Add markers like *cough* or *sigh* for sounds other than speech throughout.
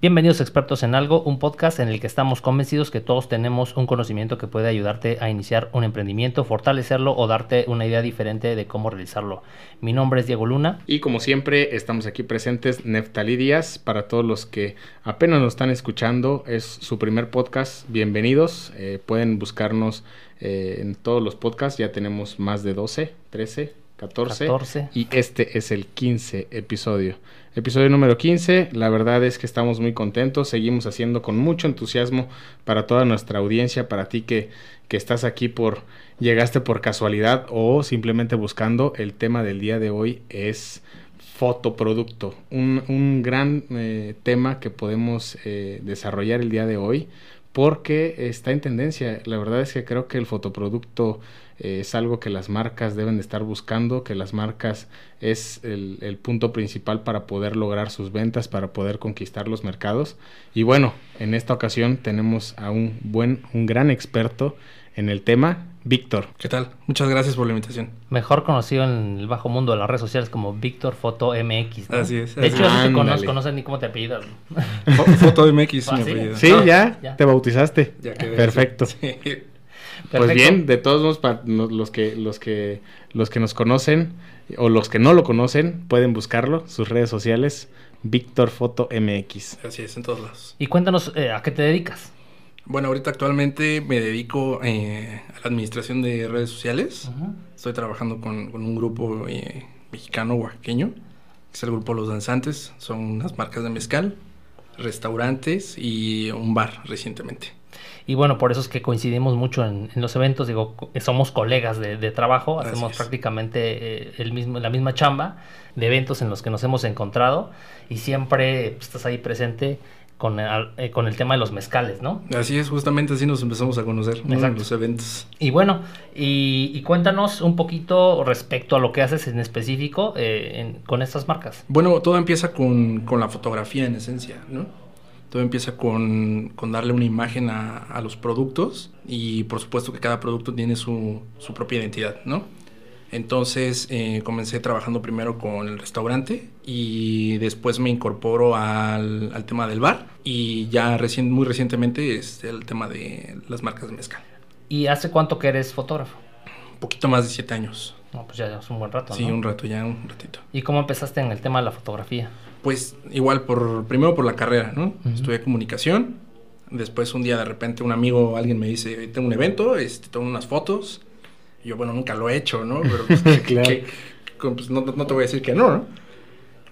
Bienvenidos a Expertos en Algo, un podcast en el que estamos convencidos que todos tenemos un conocimiento que puede ayudarte a iniciar un emprendimiento, fortalecerlo o darte una idea diferente de cómo realizarlo. Mi nombre es Diego Luna. Y como siempre, estamos aquí presentes Neftalí Díaz. Para todos los que apenas nos están escuchando, es su primer podcast. Bienvenidos. Eh, pueden buscarnos eh, en todos los podcasts. Ya tenemos más de 12, 13, 14, 14. Y este es el 15 episodio. Episodio número 15. La verdad es que estamos muy contentos. Seguimos haciendo con mucho entusiasmo para toda nuestra audiencia, para ti que, que estás aquí por, llegaste por casualidad o simplemente buscando. El tema del día de hoy es fotoproducto. Un, un gran eh, tema que podemos eh, desarrollar el día de hoy porque está en tendencia. La verdad es que creo que el fotoproducto eh, es algo que las marcas deben de estar buscando, que las marcas es el, el, punto principal para poder lograr sus ventas, para poder conquistar los mercados. Y bueno, en esta ocasión tenemos a un buen, un gran experto en el tema, Víctor. ¿Qué tal? Muchas gracias por la invitación. Mejor conocido en el bajo mundo de las redes sociales como Víctor Foto MX. ¿no? Así es. De así hecho, es. así te conozco, no sé ni cómo te apellidas. Fo- Foto MX es Ah, mi ¿sí? apellido. Sí, No, ya, ya. te bautizaste. Ya quedé Perfecto. Sí. Pues Perfecto. bien, de todos modos, para no- los que, los que, los que nos conocen o los que no lo conocen, pueden buscarlo, sus redes sociales, Víctor Foto MX. Así es, en todos lados. Y cuéntanos eh, a qué te dedicas. Bueno, ahorita actualmente me dedico eh, a la administración de redes sociales. Estoy trabajando con, con un grupo eh, mexicano, oaxaqueño, que es el grupo Los Danzantes. Son unas marcas de mezcal, restaurantes y un bar recientemente. Y bueno, por eso es que coincidimos mucho en, en los eventos. Digo, co- somos colegas de, de trabajo, Así hacemos es. prácticamente eh, el mismo, la misma chamba de eventos en los que nos hemos encontrado y siempre pues, estás ahí presente con el, eh, con el tema de los mezcales, ¿no? Así es, justamente así nos empezamos a conocer ¿no? en los eventos. Y bueno, y, y cuéntanos un poquito respecto a lo que haces en específico eh, en- con estas marcas. Bueno, todo empieza con, con la fotografía en esencia, ¿no? Todo empieza con, con darle una imagen a, a los productos y por supuesto que cada producto tiene su, su propia identidad, ¿no? Entonces eh, comencé trabajando primero con el restaurante y después me incorporo al, al tema del bar y ya recien- muy recientemente es el tema de las marcas de mezcal. ¿Y hace cuánto que eres fotógrafo? Un poquito más de siete años. No, pues ya es un buen rato, Sí, ¿no? un rato ya, un ratito. ¿Y cómo empezaste en el tema de la fotografía? Pues igual, por primero por la carrera, ¿no? Ujú. Estudié comunicación. Después un día de repente un amigo, alguien me dice, tengo un evento, este, tengo unas fotos. Y yo, bueno, nunca lo he hecho, ¿no? *laughs* Pero pues, Claro. que- pues, no, no te voy a decir que no, ¿no?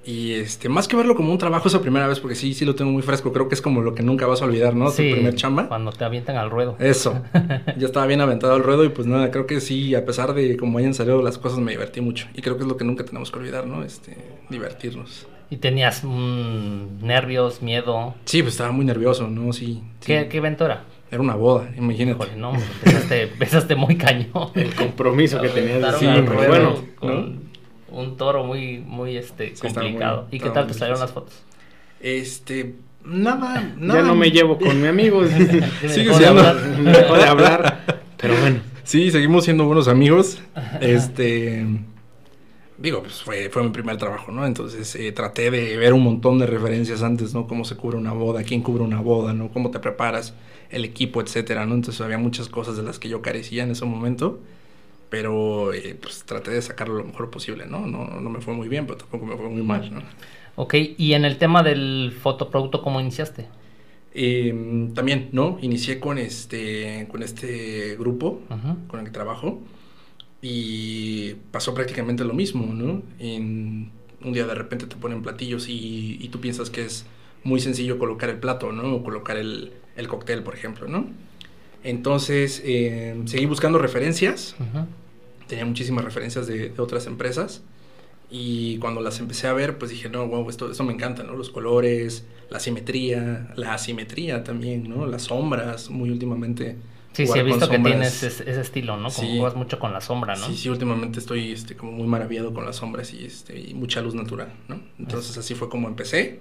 Y este, más que verlo como un trabajo esa primera vez, porque sí, sí lo tengo muy fresco, creo que es como lo que nunca vas a olvidar, ¿no? Sí, Tu primer chamba. Cuando te avientan al ruedo. Eso. *laughs* ya estaba bien aventado al ruedo y pues nada, creo que sí, a pesar de cómo hayan salido las cosas, me divertí mucho. Y creo que es lo que nunca tenemos que olvidar, ¿no? Este, divertirnos. ¿Y tenías mm, nervios, miedo? Sí, pues estaba muy nervioso, ¿no? Sí. sí. ¿Qué, qué evento era? Era una boda, imagínate. Híjole, no, empezaste, *laughs* empezaste muy cañón. El compromiso que tenías sí, pero ruedo Bueno, con un toro muy, muy este, Sí, complicado. muy- ¿Y qué tal te salieron las fotos? Este, nada, nada. ya no me llevo con mi amigo. *laughs* Sigue ¿dejó de siendo- *laughs* de hablar. Pero bueno. Sí, seguimos siendo buenos amigos. Este, digo, pues fue, fue mi primer trabajo, ¿no? Entonces eh, traté de ver un montón de referencias antes, ¿no? Cómo se cubre una boda, quién cubre una boda, ¿no? Cómo te preparas, el equipo, etcétera, ¿no? Entonces había muchas cosas de las que yo carecía en ese momento. Pero eh, pues traté de sacarlo lo mejor posible, ¿no? ¿no? No me fue muy bien, pero tampoco me fue muy mal, ¿no? Ok, y en el tema del fotoproducto, ¿cómo iniciaste? Eh, también, ¿no? Inicié con este, con este grupo con el que trabajo y pasó prácticamente lo mismo, ¿no? En, un día de repente te ponen platillos y, y tú piensas que es muy sencillo colocar el plato, ¿no? O colocar el, el cóctel, por ejemplo, ¿no? Entonces, eh, seguí buscando referencias, tenía muchísimas referencias de, de otras empresas y cuando las empecé a ver, pues dije, no, wow, esto, esto me encanta, ¿no? Los colores, la simetría, la asimetría también, ¿no? Las sombras, muy últimamente. Sí, sí, he visto que tienes ese, ese estilo, ¿no? Como Sí. juegas mucho con la sombra, ¿no? Sí, sí, últimamente estoy este, como muy maravillado con las sombras y, este, y mucha luz natural, ¿no? Entonces así fue como empecé,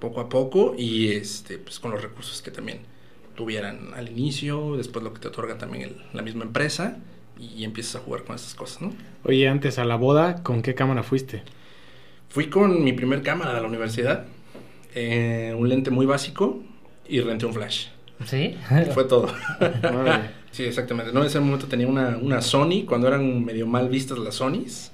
poco a poco, y este, pues con los recursos que también tuvieran al inicio, después lo que te otorga también el- la misma empresa, y empiezas a jugar con esas cosas, ¿no? Oye, antes a la boda, ¿con qué cámara fuiste? Fui con mi primer cámara de la universidad, eh, un lente muy básico y renté un flash. ¿Sí? Fue todo. *laughs* sí, exactamente. No, en ese momento tenía una, una Sony, cuando eran medio mal vistas las Sonys.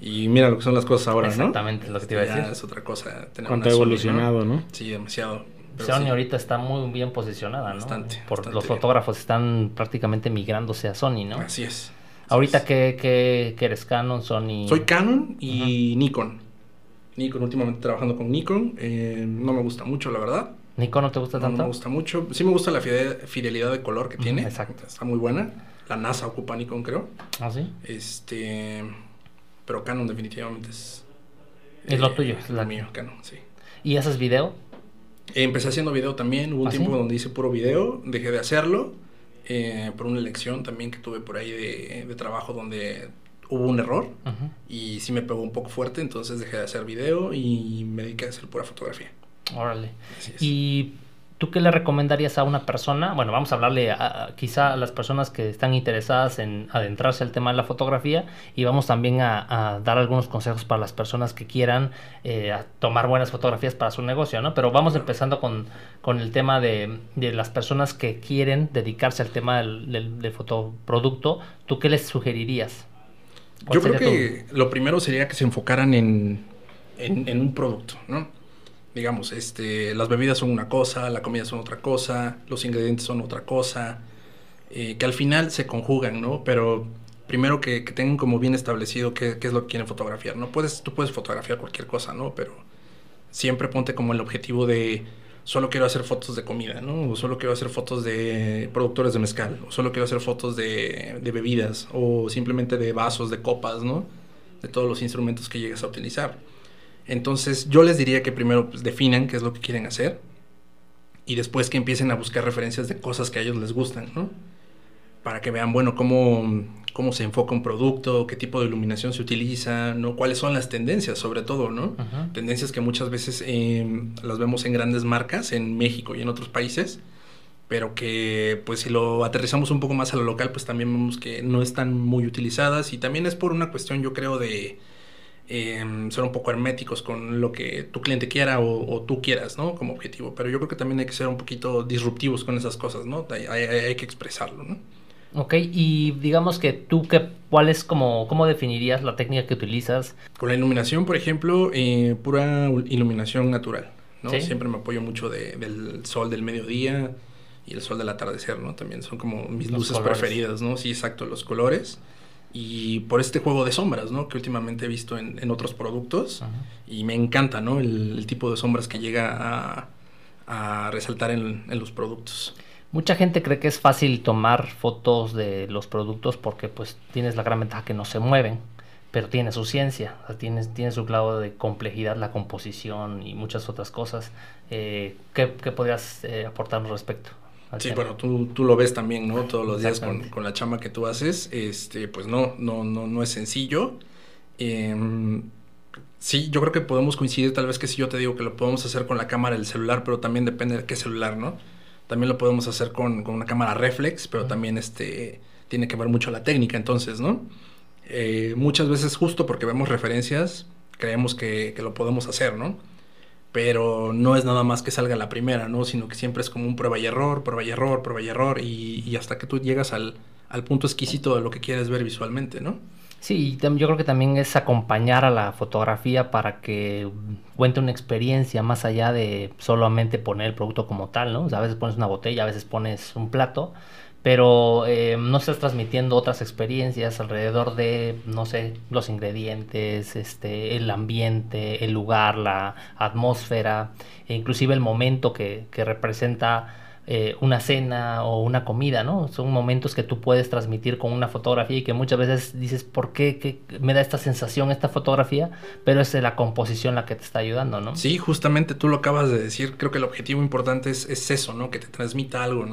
Y mira lo que son las cosas ahora, Exactamente, lo que te iba a decir. es otra cosa. Tener Cuánto ha evolucionado, ¿no? Sí, demasiado. Sony ahorita está muy bien posicionada, ¿no? Bastante. Por los fotógrafos están prácticamente migrándose a Sony, ¿no? Así es. ahorita, ¿qué, qué, eres? ¿Canon, Sony? Soy Canon y Nikon. Nikon, últimamente trabajando con Nikon. Eh, no me gusta mucho, la verdad. ¿Nikon no te gusta tanto? No me gusta mucho. Sí me gusta la fidelidad de color que tiene. Exacto. Está muy buena. La NASA ocupa Nikon, creo. ¿Ah, sí? Este... Pero Canon definitivamente es... Es lo tuyo. Es lo mío, Canon, sí. ¿Y haces video? Empecé haciendo video también. Hubo un ¿Ah, tiempo donde hice puro video. Dejé de hacerlo. Eh, por una elección también que tuve por ahí de, de trabajo donde hubo un error. Y sí me pegó un poco fuerte. Entonces dejé de hacer video y me dediqué a hacer pura fotografía. Órale. Y ¿Tú qué le recomendarías a una persona? Bueno, vamos a hablarle a, quizá a las personas que están interesadas en adentrarse al tema de la fotografía y vamos también a, dar algunos consejos para las personas que quieran eh, tomar buenas fotografías para su negocio, ¿no? Pero vamos empezando con, con el tema de, de, las personas que quieren dedicarse al tema del, del, fotoproducto. ¿Tú qué les sugerirías? Yo creo que lo primero sería que se enfocaran en, en, en un producto, ¿no? Digamos, este, las bebidas son una cosa, la comida son otra cosa, los ingredientes son otra cosa, eh, que al final se conjugan, ¿no? Pero primero que, tengan como bien establecido qué, es lo que quieren fotografiar, ¿no? Puedes, tú puedes fotografiar cualquier cosa, ¿no? Pero siempre ponte como el objetivo de solo quiero hacer fotos de comida, ¿no? O solo quiero hacer fotos de productores de mezcal, o solo quiero hacer fotos de, de bebidas, o simplemente de vasos, de copas, ¿no? De todos los instrumentos que llegues a utilizar. Entonces yo les diría que primero pues, definan qué es lo que quieren hacer y después que empiecen a buscar referencias de cosas que a ellos les gustan, ¿no? Para que vean, bueno, cómo, cómo se enfoca un producto, qué tipo de iluminación se utiliza, ¿no? Cuáles son las tendencias, sobre todo, ¿no? Tendencias que muchas veces em, las vemos en grandes marcas, en México y en otros países, pero que pues si lo aterrizamos un poco más a lo local, pues también vemos que no están muy utilizadas y también es por una cuestión, yo creo, de eh, ser un poco herméticos con lo que tu cliente quiera o, tú quieras, ¿no? Como objetivo. Pero yo creo que también hay que ser un poquito disruptivos con esas cosas, ¿no? Hay, que expresarlo, ¿no? Ok, y digamos que tú, que, ¿cuál es como, cómo definirías la técnica que utilizas? Con la iluminación, por ejemplo, eh, pura iluminación natural, ¿no? Siempre me apoyo mucho del sol del mediodía y el sol del atardecer, ¿no? También son como mis luces preferidas, ¿no? Sí, exacto, los colores y por este juego de sombras, ¿no? Que últimamente he visto en, otros productos y me encanta, ¿no? El, tipo de sombras que llega a, resaltar en, los productos. Mucha gente cree que es fácil tomar fotos de los productos porque pues tienes la gran ventaja que no se mueven, pero tiene su ciencia, tiene, tiene su grado de complejidad, la composición y muchas otras cosas. Eh, ¿qué, podrías eh, aportarnos respecto? Sí, bueno, tú, tú, lo ves también, ¿no? Todos los días con, con, la chamba que tú haces, este, pues no, no, no, no es sencillo. Em, sí, yo creo que podemos coincidir tal vez que si yo te digo que lo podemos hacer con la cámara del celular, pero también depende de qué celular, ¿no? También lo podemos hacer con, con una cámara reflex, pero también este, tiene que ver mucho la técnica, entonces, ¿no? Eh, muchas veces justo porque vemos referencias, creemos que, que lo podemos hacer, ¿no? Pero no es nada más que salga la primera, ¿no? Sino que siempre es como un prueba y error, prueba y error, prueba y error, y, hasta que tú llegas al, punto exquisito de lo que quieres ver visualmente, ¿no? Sí, yo creo que también es acompañar a la fotografía para que cuente una experiencia más allá de solamente poner el producto como tal, ¿no? O sea, a veces pones una botella, a veces pones un plato, pero eh, no estás transmitiendo otras experiencias alrededor de, no sé, los ingredientes, este, el ambiente, el lugar, la atmósfera, e inclusive el momento que, que representa eh, una cena o una comida, ¿no? Son momentos que tú puedes transmitir con una fotografía y que muchas veces dices, ¿por qué, me da esta sensación esta fotografía? Pero es la composición la que te está ayudando, ¿no? Sí, justamente tú lo acabas de decir, creo que el objetivo importante es, es eso, ¿no? Que te transmita algo.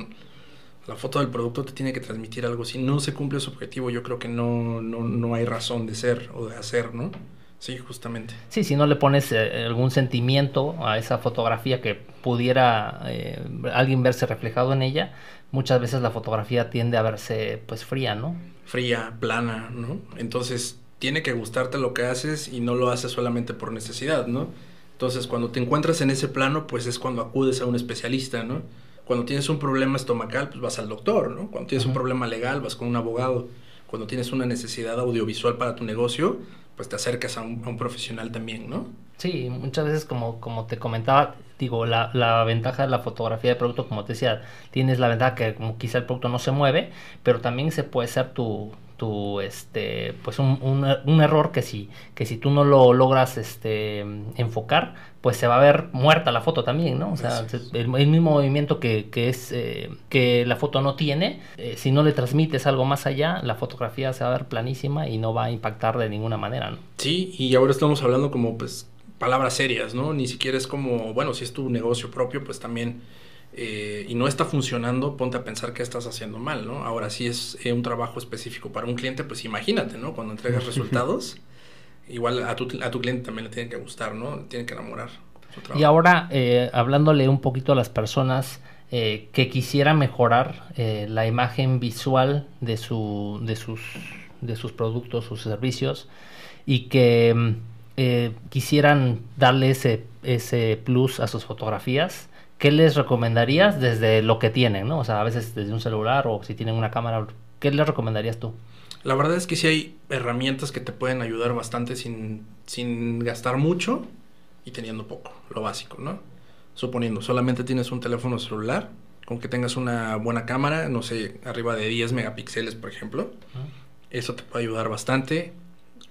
La foto del producto te tiene que transmitir algo. Si no se cumple su objetivo, yo creo que no, no, no hay razón de ser o de hacer, ¿no? Sí, justamente. Sí, si no le pones eh, algún sentimiento a esa fotografía que pudiera eh, alguien verse reflejado en ella, muchas veces la fotografía tiende a verse pues fría, ¿no? Fría, plana, ¿no? Entonces tiene que gustarte lo que haces y no lo haces solamente por necesidad, ¿no? Entonces, cuando te encuentras en ese plano, pues es cuando acudes a un especialista, ¿no? Cuando tienes un problema estomacal, pues vas al doctor, ¿no? Cuando tienes un problema legal, vas con un abogado. Cuando tienes una necesidad audiovisual para tu negocio, pues te acercas a un, profesional también, ¿no? Sí, muchas veces como, como te comentaba, digo, la, la, ventaja de la fotografía de producto, como te decía, tienes la ventaja que como quizá el producto no se mueve, pero también se puede ser tu, tu este, pues un, un, error que si, que si tú no lo logras este, enfocar, pues se va a ver muerta la foto también, ¿no? O sea, el, mismo movimiento que, que es eh, que la foto no tiene, eh, si no le transmites algo más allá, la fotografía se va a ver planísima y no va a impactar de ninguna manera, ¿no? Sí, y ahora estamos hablando como pues palabras serias, ¿no? Ni siquiera es como, bueno, si es tu negocio propio, pues también, eh, y no está funcionando, ponte a pensar qué estás haciendo mal, ¿no? Ahora, si es un trabajo específico para un cliente, pues imagínate, ¿no? Cuando entregas *laughs* resultados igual a tu, a tu cliente también le tiene que gustar, ¿no? Tiene que enamorar. Y ahora, eh, hablándole un poquito a las personas eh, que quisieran mejorar eh, la imagen visual de, su, de, sus, de sus productos, sus servicios, y que mm, quisieran darle ese, ese plus a sus fotografías, ¿qué les recomendarías desde lo que tienen, ¿no? O sea, a veces desde un celular o si tienen una cámara, ¿qué les recomendarías tú? La verdad es que sí hay herramientas que te pueden ayudar bastante sin, sin gastar mucho y teniendo poco, lo básico, ¿no? Suponiendo, solamente tienes un teléfono celular, con que tengas una buena cámara, no sé, arriba de 10 megapíxeles, por ejemplo. Eso te puede ayudar bastante.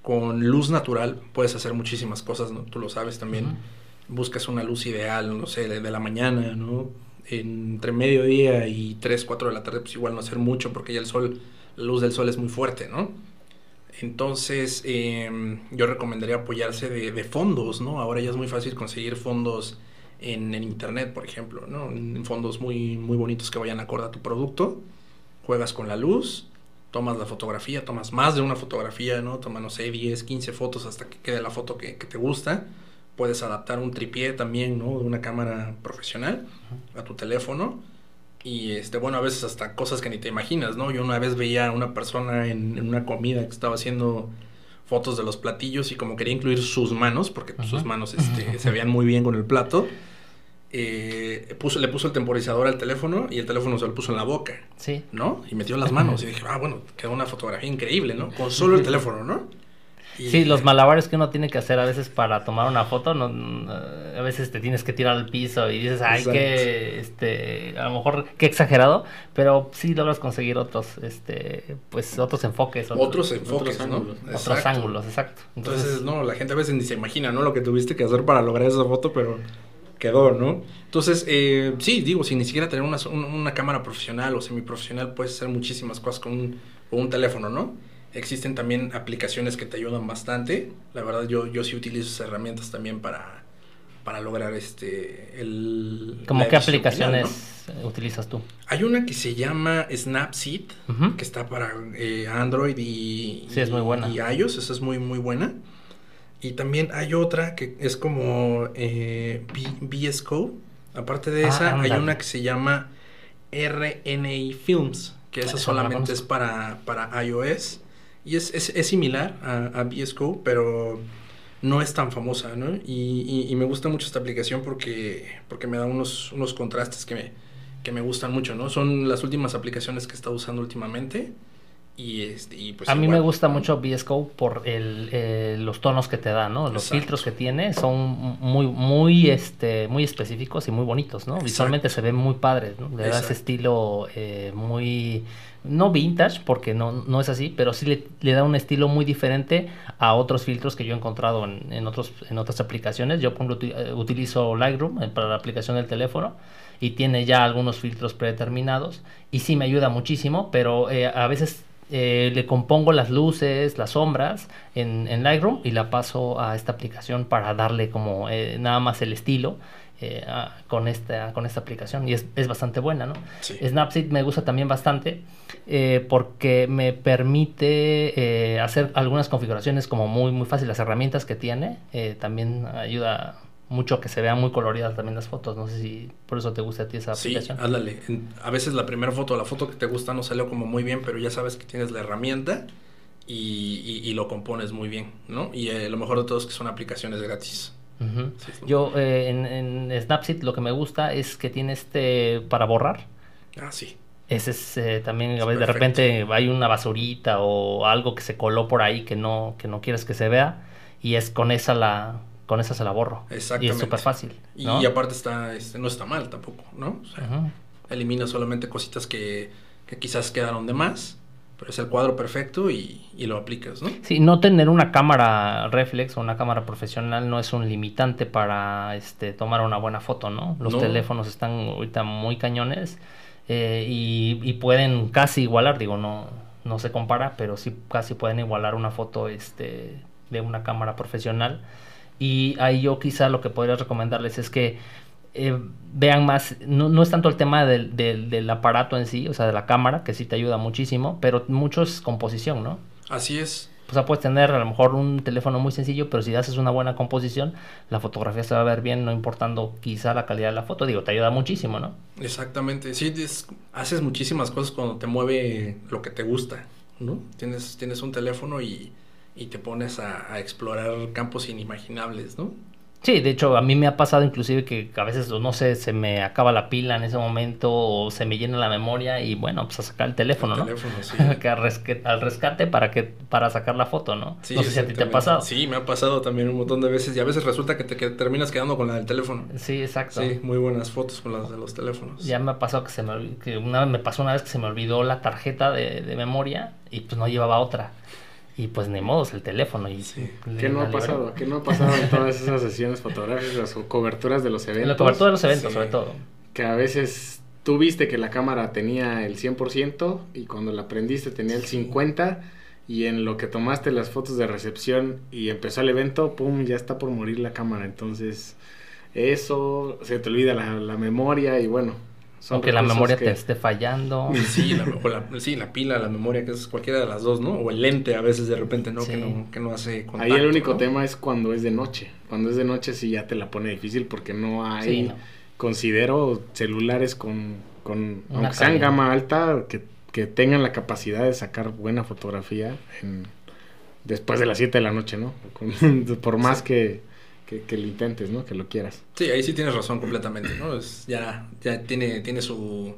Con luz natural puedes hacer muchísimas cosas, ¿no? Tú lo sabes también. Buscas una luz ideal, no sé, de, la mañana, ¿no? entre mediodía y 3, 4 de la tarde, pues igual no hacer mucho porque ya el sol la luz del sol es muy fuerte, ¿no? Entonces, em, yo recomendaría apoyarse de, fondos, ¿no? Ahora ya es muy fácil conseguir fondos en, internet, por ejemplo, ¿no? Fondos muy, muy bonitos que vayan acorde a tu producto. Juegas con la luz, tomas la fotografía, tomas más de una fotografía, ¿no? Toma, no sé, 10, 15 fotos hasta que quede la foto que, que te gusta. Puedes adaptar un tripié también, ¿no? De una cámara profesional a tu teléfono y este, bueno, a veces hasta cosas que ni te imaginas, ¿no? Yo una vez veía a una persona en, una comida que estaba haciendo fotos de los platillos y como quería incluir sus manos, porque sus manos este, *laughs* se veían muy bien con el plato, eh, puso, le puso el temporizador al teléfono y el teléfono se lo puso en la boca. Sí. ¿No? Y metió las manos y dije, ah, bueno, quedó una fotografía increíble, ¿no? Con solo el *laughs* teléfono, ¿no? Sí, los malabares que uno tiene que hacer a veces para tomar una foto, no, a veces te tienes que tirar al piso y dices, ay, que, este, a lo mejor qué exagerado, pero sí logras conseguir otros, este, pues otros enfoques. Otros, enfoques, otros ¿no? Ángulos. Otros ángulos, exacto. Entonces, no, la gente a veces ni se imagina, ¿no? Lo que tuviste que hacer para lograr esa foto, pero quedó, ¿no? Entonces, eh, sí, digo, sin ni siquiera tener una, una cámara profesional o semiprofesional, puedes hacer muchísimas cosas con un, con un teléfono, ¿no? Existen también aplicaciones que te ayudan bastante. La verdad, yo, yo sí utilizo esas herramientas también para, para lograr este el ¿Cómo qué aplicaciones utilizas tú? Hay una que se llama Snapseed, que está para eh, Android y, sí, es muy buena. y iOS, esa es muy muy buena. Y también hay otra que es como eh, VS Code. Aparte de ah, esa, hay una que se llama RNA Films, que esa solamente es para, para iOS. Y es, es, es similar a, a VS Code, pero no es tan famosa, ¿no? Y, y, me gusta mucho esta aplicación porque, porque me da unos, unos contrastes que me, que me gustan mucho, ¿no? Son las últimas aplicaciones que he estado usando últimamente. Y, este, y pues a mí me gusta mucho VS Code por el, eh, los tonos que te da, ¿no? Los filtros que tiene son muy, muy, este, muy específicos y muy bonitos, ¿no? Visualmente se ven muy padres, ¿no? Le da ese estilo eh, muy no vintage, porque no, no es así, pero sí le, da un estilo muy diferente a otros filtros que yo he encontrado en, en otros, en otras aplicaciones. Yo, ejemplo, eh, utilizo Lightroom eh, para la aplicación del teléfono y tiene ya algunos filtros predeterminados y sí me ayuda muchísimo, pero eh, a veces le compongo las luces, las sombras en, en, Lightroom y la paso a esta aplicación para darle como nada más el estilo eh, con, esta, con esta aplicación y es, es bastante buena, ¿no? Snapseed me gusta también bastante eh, porque me permite eh, hacer algunas configuraciones como muy, muy fácil. Las herramientas que tiene también ayuda mucho a que se vean muy coloridas también las fotos. No sé si por eso te gusta a ti esa aplicación. Sí, ándale. A veces la primera foto, la foto que te gusta no salió como muy bien, pero ya sabes que tienes la herramienta y, y, lo compones muy bien, ¿no? Y lo mejor de todo es que son aplicaciones gratis. Ujú. Sí, sí. Yo eh, en, en Snapseed lo que me gusta es que tiene este para borrar. Ah, sí. Ese es eh, también, a Es veces de repente hay una basurita o algo que se coló por ahí que no, que no quieres que se vea y es con esa la, con esa se la borro. Y Exactamente. es súper fácil. Y, ¿no? aparte está, este, no está mal tampoco, ¿no? O sea, elimina solamente cositas que, que quizás quedaron de más, pero es el cuadro perfecto y, y lo aplicas, ¿no? Sí, no tener una cámara reflex o una cámara profesional no es un limitante para este, tomar una buena foto, ¿no? Los No. teléfonos están ahorita muy cañones eh, y, y pueden casi igualar, digo, no, no se compara, pero sí casi pueden igualar una foto este, de una cámara profesional. Y ahí yo quizá lo que podría recomendarles es que eh, vean más, no, no es tanto el tema del, del, del aparato en sí, o sea, de la cámara, que sí te ayuda muchísimo, pero mucho es composición, ¿no? Así es. O sea, puedes tener a lo mejor un teléfono muy sencillo, pero si haces una buena composición, la fotografía se va a ver bien, no importando quizá la calidad de la foto. Digo, te ayuda muchísimo, ¿no? Exactamente. Sí, es- haces muchísimas cosas cuando te mueve lo que te gusta, ¿no? Tienes, tienes un teléfono y, y te pones a, a explorar campos inimaginables, ¿no? Sí, de hecho, a mí me ha pasado inclusive que a veces, no sé, se me acaba la pila en ese momento o se me llena la memoria y bueno, pues a sacar el teléfono, El ¿no? teléfono, sí. *laughs* que al, rescate para que para sacar la foto, ¿no? Sí, no sé si a ti te ha pasado. Sí, me ha pasado también un montón de veces y a veces resulta que te que terminas quedando con la del teléfono. Sí, exacto. Sí, muy buenas fotos con las de los teléfonos. Ya me ha pasado que se me que una me pasó una vez que se me olvidó la tarjeta de, de memoria y pues no llevaba otra. Y pues ni modo, es el teléfono. Y Sí. ¿Qué no ha pasado? ¿Qué no ha pasado en todas esas sesiones fotográficas o coberturas de los En eventos? la cobertura de los eventos, Sí. sobre todo. Que a veces tú viste que la cámara tenía el 100% y cuando la prendiste tenía el 50% y en lo que tomaste las fotos de recepción y empezó el evento, pum, ya está por morir la cámara. Entonces, eso, se te olvida la, la memoria y bueno. Son Aunque la memoria que- te esté fallando. *laughs* Sí la, o la- sí, la pila, la memoria, que es cualquiera de las dos, ¿no? O el lente a veces de repente, ¿no? Que no, que no hace contacto. Ahí el único ¿no? tema es cuando es de noche. Cuando es de noche sí ya te la pone difícil porque no hay, Sí, no. considero celulares con, con Una aunque sean gama alta, que, que tengan la capacidad de sacar buena fotografía en- después de las 7 de la noche, ¿no? Con- *laughs* por más Sí. que, que, que lo intentes, ¿no? Que lo quieras. Sí, ahí sí tienes razón completamente, ¿no? Es, ya ya tiene, tiene su,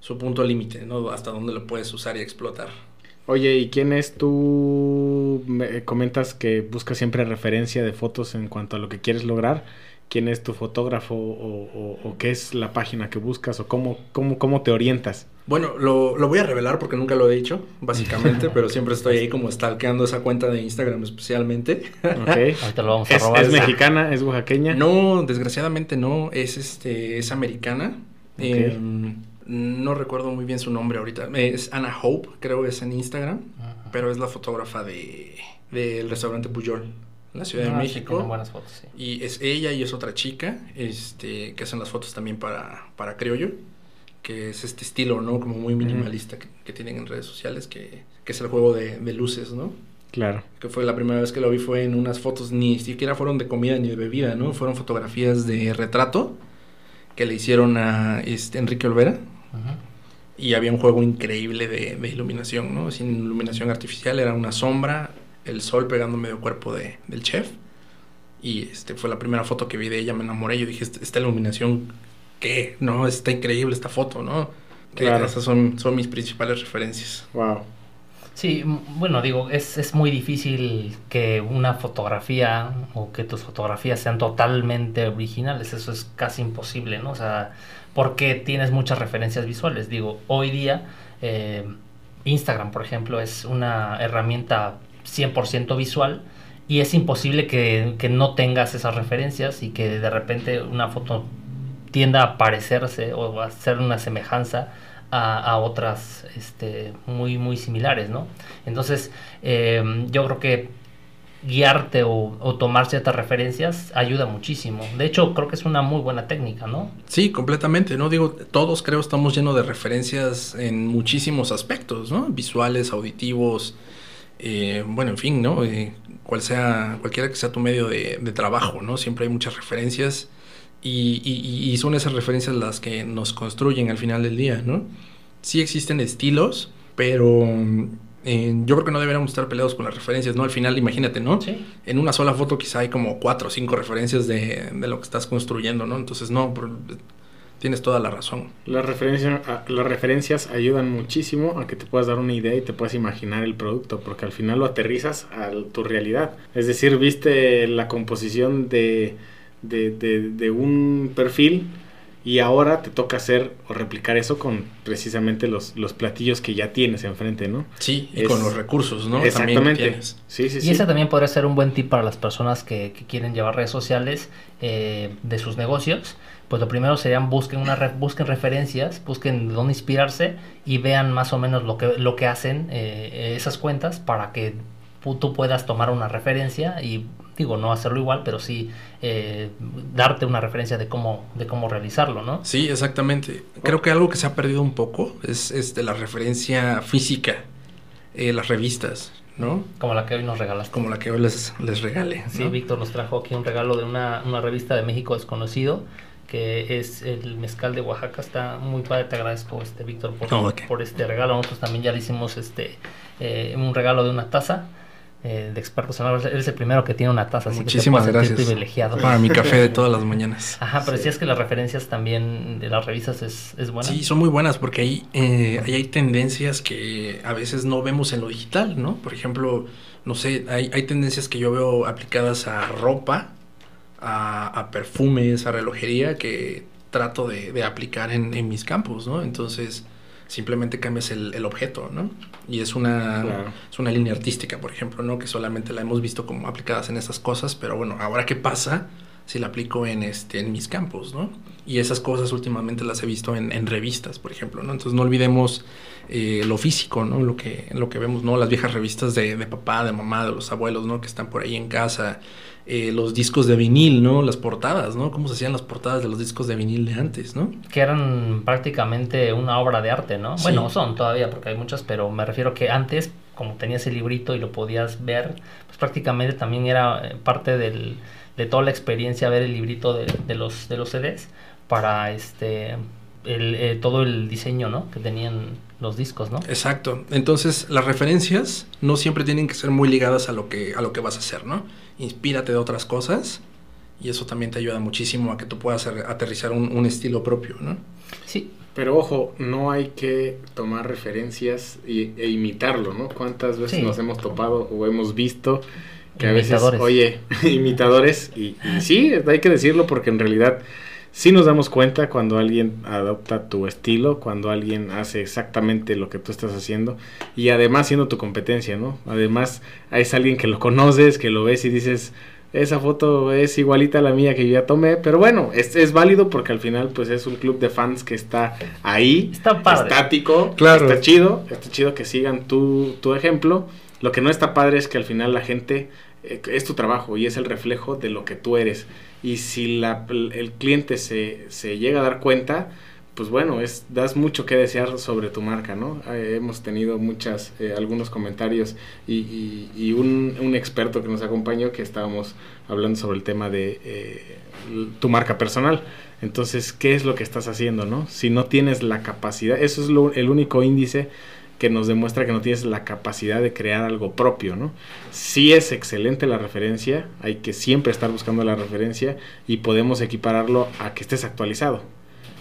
su punto límite, ¿no? Hasta dónde lo puedes usar y explotar. Oye, ¿y quién es tú? Me comentas que buscas siempre referencia de fotos en cuanto a lo que quieres lograr. ¿Quién es tu fotógrafo o, o- o qué es la página que buscas o cómo, cómo, cómo te orientas? Bueno, lo, lo voy a revelar porque nunca lo he dicho, básicamente, *laughs* pero siempre estoy ahí como stalkeando esa cuenta de Instagram especialmente. ¿Ok? *laughs* Ahorita lo vamos a ¿Es, robar. es mexicana? ¿Es oaxaqueña? No, desgraciadamente no, es este, es americana. Ok. Eh, no recuerdo muy bien su nombre ahorita. Es Anna Hope, creo es en Instagram, Ajá. pero es la fotógrafa de del restaurante Puyol, en la Ciudad Ah, de sí, México. buenas fotos, sí. Y es ella y es otra chica, este, que hacen las fotos también para, para Criollo, que es este estilo, ¿no? Como muy minimalista que, que tienen en redes sociales, que, que es el juego de, de luces, ¿no? Claro. Que fue la primera vez que lo vi fue en unas fotos, ni siquiera fueron de comida ni de bebida, ¿no? Fueron fotografías de retrato que le hicieron a este, Enrique Olvera. Ujú. Y había un juego increíble de, de iluminación, ¿no? Sin iluminación artificial, era una sombra, el sol pegando medio cuerpo de, del chef. Y este fue la primera foto que vi de ella, me enamoré. Yo dije, "Esta- iluminación, ¿qué? No, está increíble esta foto, ¿no? Que Claro. Esas son, son mis principales referencias. Wow. Sí, bueno, digo, es, es muy difícil que una fotografía o que tus fotografías sean totalmente originales. Eso es casi imposible, ¿no? O sea, porque tienes muchas referencias visuales. Digo, hoy día eh, Instagram, por ejemplo, es una herramienta 100% visual y es imposible que, que no tengas esas referencias y que de repente una foto tienda a parecerse o a hacer una semejanza a, a otras este, muy, muy similares, ¿no? Entonces, eh, yo creo que guiarte o, o tomar ciertas referencias ayuda muchísimo. De hecho, creo que es una muy buena técnica, ¿no? Sí, completamente, ¿no? Digo, todos creo estamos llenos de referencias en muchísimos aspectos, ¿no? Visuales, auditivos, eh, bueno, en fin, ¿no? Eh, cual sea, cualquiera que sea tu medio de, de trabajo, ¿no? Siempre hay muchas referencias y, y- y son esas referencias las que nos construyen al final del día, ¿no? Sí existen estilos, pero eh, yo creo que no deberíamos estar peleados con las referencias, ¿no? Al final, imagínate, ¿no? Sí. En una sola foto quizá hay como cuatro o cinco referencias de, de lo que estás construyendo, ¿no? Entonces, no, por- tienes toda la razón. Las, referencias las referencias ayudan muchísimo a que te puedas dar una idea y te puedas imaginar el producto, porque al final lo aterrizas a tu realidad. Es decir, viste la composición de, de, de- de un perfil y ahora te toca hacer o replicar eso con precisamente los, los platillos que ya tienes enfrente, ¿no? Sí, y Es- con los recursos, ¿no? Exactamente. Sí, sí, Y sí. ese también podría ser un buen tip para las personas que, que quieren llevar redes sociales eh, de sus negocios. Pues lo primero serían busquen una re- busquen referencias, busquen de dónde inspirarse y vean más o menos lo que lo que hacen eh, esas cuentas para que tú puedas tomar una referencia y digo no hacerlo igual, pero sí eh, darte una referencia de cómo de cómo realizarlo, ¿no? Sí, exactamente. Creo que algo que se ha perdido un poco es, es de la referencia física, eh, las revistas, ¿no? Como la que hoy nos regalaste. Como la que hoy les, les regale. Sí, ¿no? Víctor nos trajo aquí un regalo de una, una revista de México desconocido, que es el mezcal de Oaxaca. Está muy padre, te agradezco, este Víctor, por, este regalo. Nosotros también ya le hicimos este eh, un regalo de una taza eh, de expertos en. Él es el primero que tiene una taza, así Muchísimas que te gracias. privilegiado. Para mi café de todas las *laughs* mañanas. Ajá, pero Sí. sí es que las referencias también de las revistas es, es buena. Sí, son muy buenas porque ahí, eh, ahí hay tendencias que a veces no vemos en lo digital, ¿no? Por ejemplo, no sé, hay, hay tendencias que yo veo aplicadas a ropa, a, a perfumes, a relojería, que trato de, de aplicar en, en mis campos, ¿no? Entonces, simplemente cambias el, el objeto, ¿no? Y es una, Claro. es una línea artística, por ejemplo, ¿no? Que solamente la hemos visto como aplicadas en esas cosas, pero bueno, ahora qué pasa si la aplico en, este, en mis campos, ¿no? Y esas cosas últimamente las he visto en, en revistas, por ejemplo, ¿no? Entonces no olvidemos eh, lo físico, ¿no? Lo que, lo que vemos, ¿no? Las viejas revistas de, de papá, de mamá, de los abuelos, ¿no? Que están por ahí en casa. Eh, los discos de vinil, ¿no? Las portadas, ¿no? Cómo se hacían las portadas de los discos de vinil de antes, ¿no? que eran prácticamente una obra de arte, ¿no? Sí. Bueno, son todavía porque hay muchas, pero me refiero que antes, como tenías el librito y lo podías ver, pues prácticamente también era eh, parte del, de toda la experiencia ver el librito de, de los de los CDs para este el, eh, todo el diseño, ¿no? Que tenían los discos, ¿no? Exacto. Entonces, las referencias no siempre tienen que ser muy ligadas a lo que, a lo que vas a hacer, ¿no? Inspírate de otras cosas y eso también te ayuda muchísimo a que tú puedas hacer- aterrizar un, un estilo propio, ¿no? Sí, Pero ojo, no hay que tomar referencias y, e imitarlo, ¿no? ¿Cuántas veces Sí. nos hemos topado o hemos visto que a veces, Imitadores. oye, *laughs* imitadores? Y, y sí, hay que decirlo porque en realidad sí nos damos cuenta cuando alguien adopta tu estilo, cuando alguien hace exactamente lo que tú estás haciendo y además siendo tu competencia, ¿no? Además es alguien que lo conoces, que lo ves y dices, esa foto es igualita a la mía que yo ya tomé, pero bueno, es, es válido porque al final pues es un club de fans que está ahí, Está padre. estático, Claro. está chido, está chido que sigan tu, tu ejemplo. Lo que no está padre es que al final la gente eh, es tu trabajo y es el reflejo de lo que tú eres. Y si el cliente se, se llega a dar cuenta, pues bueno, es, das mucho que desear sobre tu marca, ¿no? Eh, hemos tenido muchas, eh, algunos comentarios y, un, un experto que nos acompañó que estábamos hablando sobre el tema de tu marca personal. Entonces, ¿qué es lo que estás haciendo, no? Si no tienes la capacidad, eso es el único índice que nos demuestra que no tienes la capacidad de crear algo propio, ¿no? Sí es excelente la referencia, hay que siempre estar buscando la referencia y podemos equipararlo a que estés actualizado.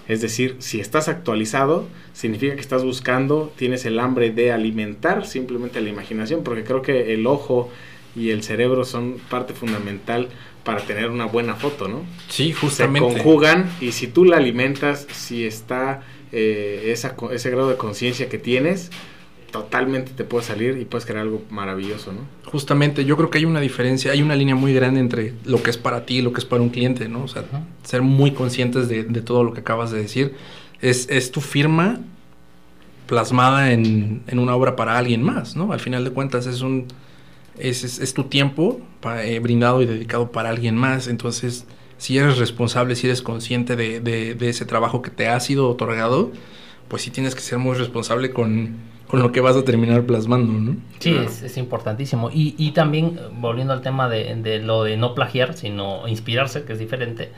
Es decir, si estás actualizado, significa que estás buscando, tienes el hambre de alimentar simplemente la imaginación, porque creo que el ojo y el cerebro son parte fundamental para tener una buena foto, ¿no? Sí, Se justamente. conjugan y si tú la alimentas, si está eh, esa, ese grado de conciencia que tienes, totalmente te puede salir y puedes crear algo maravilloso, ¿no? Justamente, yo creo que hay una diferencia, hay una línea muy grande entre lo que es para ti y lo que es para un cliente, ¿no? O sea, ser muy conscientes de, de todo lo que acabas de decir. Es, es tu firma plasmada en, en una obra para alguien más, ¿no? Al final de cuentas es un... Es, es, es tu tiempo pa- eh, brindado y dedicado para alguien más. Entonces, si eres responsable, si eres consciente de, de- de ese trabajo que te ha sido otorgado, pues sí tienes que ser muy responsable con, con lo que vas a terminar plasmando, ¿no? Sí, Claro. es, es importantísimo. Y, y también, eh, volviendo al tema de, de lo de no plagiar, sino inspirarse, que es diferente,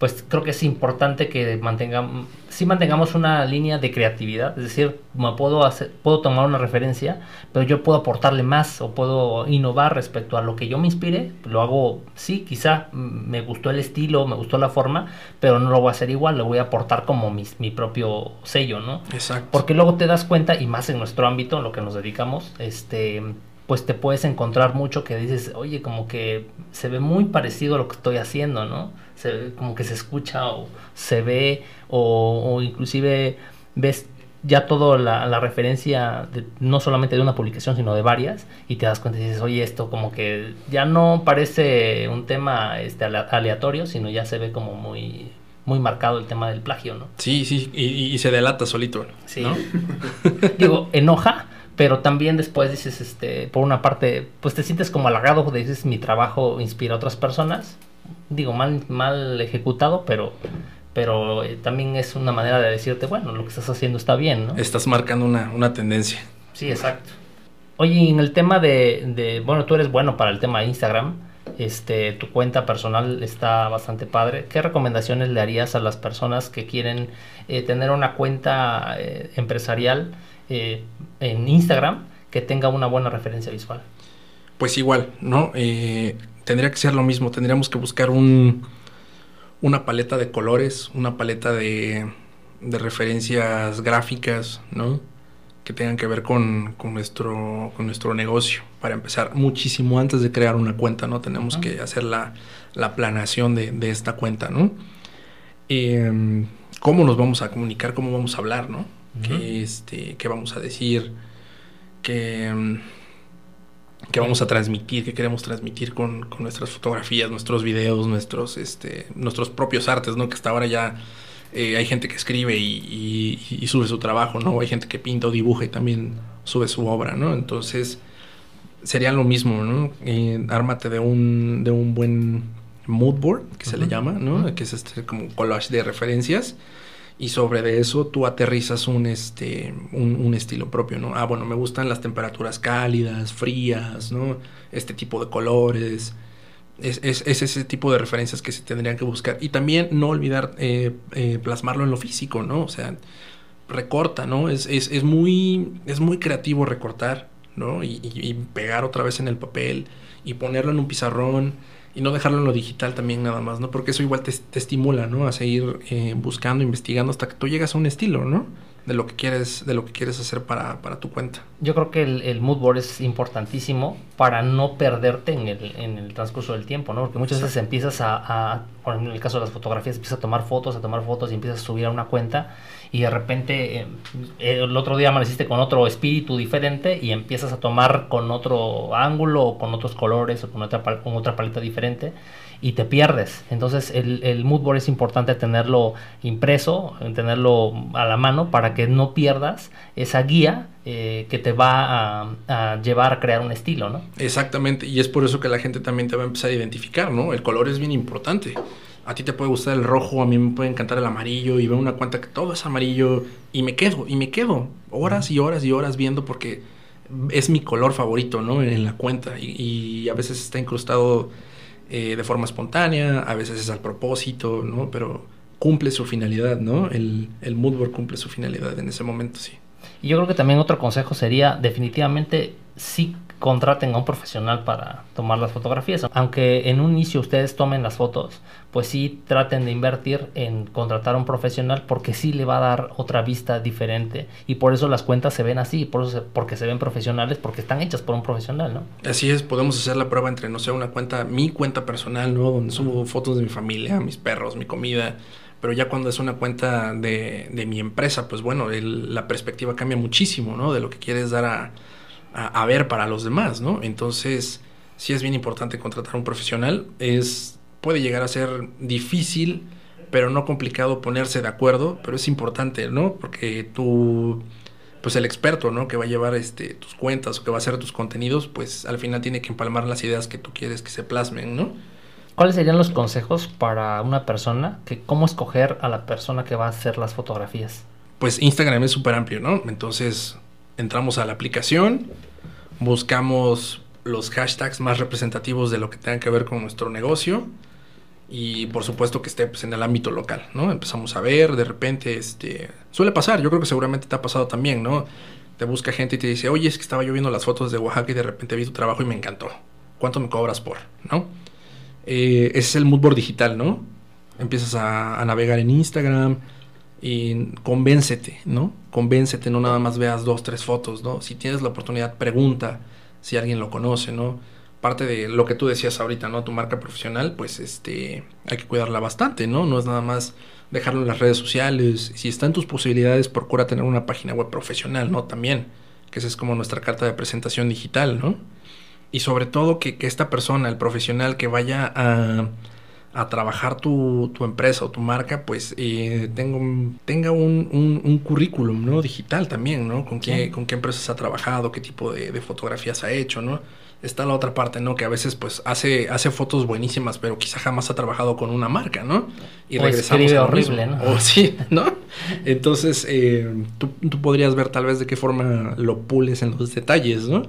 pues creo que es importante que mantengamos, sí mantengamos una línea de creatividad, es decir, me puedo hacer, puedo tomar una referencia, pero yo puedo aportarle más o puedo innovar respecto a lo que yo me inspire, lo hago, sí, quizá me gustó el estilo, me gustó la forma, pero no lo voy a hacer igual, lo voy a aportar como mi, mi propio sello, ¿no? Exacto. Porque luego te das cuenta, y más en nuestro ámbito, en lo que nos dedicamos, este pues te puedes encontrar mucho que dices, oye, como que se ve muy parecido a lo que estoy haciendo, ¿no? Se, como que se escucha o se ve o, inclusive ves ya toda la, referencia no solamente de una publicación sino de varias y te das cuenta y dices oye esto como que ya no parece un tema este aleatorio sino ya se ve como muy muy marcado el tema del plagio no sí sí y, se delata solito sí. Digo enoja pero también después dices, este, por una parte, pues te sientes como halagado, dices, mi trabajo inspira a otras personas, digo, mal, mal ejecutado, pero, pero eh, también es una manera de decirte, bueno, lo que estás haciendo está bien, ¿no? Estás marcando una, una tendencia. Sí, exacto. Oye, en el tema de, de, bueno, tú eres bueno para el tema de Instagram, este, tu cuenta personal está bastante padre. ¿Qué recomendaciones le harías a las personas que quieren eh, tener una cuenta eh, empresarial? Eh, en Instagram que tenga una buena referencia visual. Pues igual, ¿no? Eh, tendría que ser lo mismo, tendríamos que buscar un, una paleta de colores, una paleta de, de referencias gráficas, ¿no? Que tengan que ver con, con, nuestro, con nuestro negocio. Para empezar, muchísimo antes de crear una cuenta, ¿no? Tenemos que hacer la, la planeación de, de, esta cuenta, ¿no? Em, ¿Cómo nos vamos a comunicar? ¿Cómo vamos a hablar, ¿no? Qué, este, qué vamos a decir, qué, mm, qué, vamos a transmitir, qué queremos transmitir con, con, nuestras fotografías, nuestros videos, nuestros, este, nuestros propios artes, ¿no? Que hasta ahora ya eh, hay gente que escribe y, y, sube su trabajo, ¿no? Hay gente que pinta o dibuja y también sube su obra, ¿no? Entonces sería lo mismo, ¿no? Eh, ármate de un, de un buen mood board, que se le llama, ¿no? Que es este como collage de referencias y sobre de eso tú aterrizas un, este, un, estilo propio, ¿no? Ah, bueno, me gustan las temperaturas cálidas, frías, ¿no? Este tipo de colores. Es, es, ese tipo de referencias que se tendrían que buscar. Y también no olvidar eh, eh, plasmarlo en lo físico, ¿no? O sea, recorta, ¿no? Es, es, muy, es muy creativo recortar, ¿no? Y, y, pegar otra vez en el papel y ponerlo en un pizarrón y no dejarlo en lo digital también nada más, ¿no? Porque eso igual te, estimula, ¿no? A seguir eh, buscando, investigando hasta que tú llegas a un estilo, ¿no? De lo que quieres, de lo que quieres hacer para, para tu cuenta. Yo creo que el, el, mood board es importantísimo para no perderte en el, en el transcurso del tiempo, ¿no? Porque muchas veces empiezas a, a, en el caso de las fotografías, empiezas a tomar fotos, a tomar fotos y empiezas a subir a una cuenta y de repente eh, el otro día amaneciste con otro espíritu diferente y empiezas a tomar con otro ángulo o con otros colores o con otra, con otra paleta diferente y te pierdes. Entonces el, el mood board es importante tenerlo impreso, tenerlo a la mano para que no pierdas esa guía eh, que te va a, a, llevar a crear un estilo, ¿no? Exactamente, y es por eso que la gente también te va a empezar a identificar, ¿no? El color es bien importante a ti te puede gustar el rojo, a mí me puede encantar el amarillo y veo una cuenta que todo es amarillo y me quedo, y me quedo horas y horas y horas viendo porque es mi color favorito, ¿no? En la cuenta y, a veces está incrustado eh, de forma espontánea, a veces es al propósito, ¿no? Pero cumple su finalidad, ¿no? El, el moodboard cumple su finalidad en ese momento, sí. Y yo creo que también otro consejo sería definitivamente sí contraten a un profesional para tomar las fotografías. Aunque en un inicio ustedes tomen las fotos, pues sí traten de invertir en contratar a un profesional porque sí le va a dar otra vista diferente. Y por eso las cuentas se ven así, porque se ven profesionales, porque están hechas por un profesional, ¿no? Así es, podemos hacer la prueba entre, no sé, una cuenta, mi cuenta personal, ¿no? Donde subo fotos de mi familia, mis perros, mi comida pero ya cuando es una cuenta de, de mi empresa, pues bueno, la perspectiva cambia muchísimo, ¿no? De lo que quieres dar a, a, ver para los demás, ¿no? Entonces, sí es bien importante contratar a un profesional. Es, puede llegar a ser difícil, pero no complicado ponerse de acuerdo, pero es importante, ¿no? Porque tú, pues el experto, ¿no? Que va a llevar este, tus cuentas o que va a hacer tus contenidos, pues al final tiene que empalmar las ideas que tú quieres que se plasmen, ¿no? ¿Cuáles serían los consejos para una persona que cómo escoger a la persona que va a hacer las fotografías? Pues Instagram es súper amplio, ¿no? Entonces, entramos a la aplicación, buscamos los hashtags más representativos de lo que tenga que ver con nuestro negocio y por supuesto que esté pues, en el ámbito local, ¿no? Empezamos a ver, de repente, este, suele pasar, yo creo que seguramente te ha pasado también, ¿no? Te busca gente y te dice, oye, es que estaba yo viendo las fotos de Oaxaca y de repente vi tu trabajo y me encantó. ¿Cuánto me cobras por, no? Eh, ese es el moodboard digital, ¿no? Empiezas a navegar en Instagram y convéncete, ¿no? Convéncete, no nada más veas dos, tres fotos, ¿no? Si tienes la oportunidad, pregunta si alguien lo conoce, ¿no? parte de lo que tú decías ahorita, ¿no? Tu marca profesional, pues este, hay que cuidarla bastante, ¿no? No es nada más dejarlo en las redes sociales. Si está en tus posibilidades, procura tener una página web profesional, ¿no? También, que esa es como nuestra carta de presentación digital, ¿no? Y sobre todo que, esta persona, el profesional que vaya a, a trabajar tu, tu, empresa o tu marca, pues eh, tenga, un, un, un, currículum, ¿no? Digital también, ¿no? Con qué, con qué empresas ha trabajado, qué tipo de, de fotografías ha hecho, ¿no? está la otra parte, ¿no? Que a veces pues hace, hace fotos buenísimas, pero quizá jamás ha trabajado con una marca, ¿no? Y o regresamos a horrible, ¿no? O sí, ¿no? Entonces, eh, tú, tú, podrías ver tal vez de qué forma lo pules en los detalles, ¿no?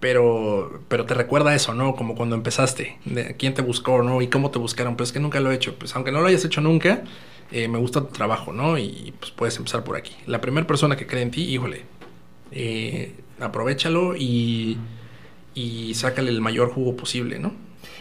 Pero, pero te recuerda eso, ¿no? Como cuando empezaste, de quién te buscó, ¿no? Y cómo te buscaron, pues es que nunca lo he hecho. Pues aunque no lo hayas hecho nunca, eh, me gusta tu trabajo, ¿no? Y pues puedes empezar por aquí. La primera persona que cree en ti, híjole, eh, aprovechalo y y sácale el mayor jugo posible, ¿no?